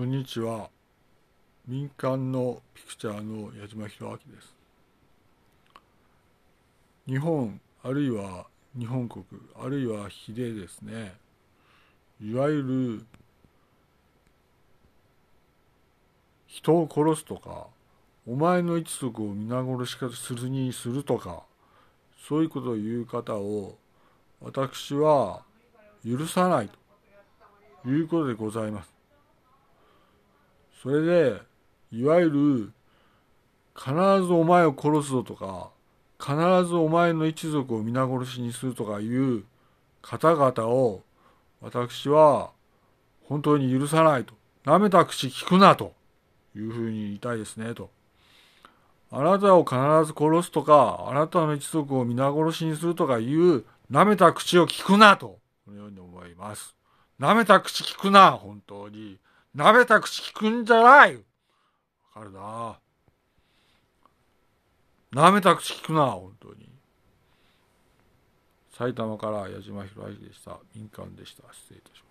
こんにちは。民間のピクチャーの矢島博明です。日本あるいは日本国あるいは比でですねいわゆる人を殺すとかお前の一族を皆殺しかするにするとかそういうことを言う方を私は許さないということでございます。それでいわゆる必ずお前を殺すぞとか必ずお前の一族を皆殺しにするとかいう方々を私は本当に許さないと。舐めた口聞くなというふうに言いたいですねと。あなたを必ず殺すとか、あなたの一族を皆殺しにするとかいう舐めた口を聞くなと、このように思います。舐めた口聞くな、本当に。舐めた口聞くんじゃないわかるな舐めた口聞くな、本当に。埼玉から矢島博明でした。民間でした。失礼いたします。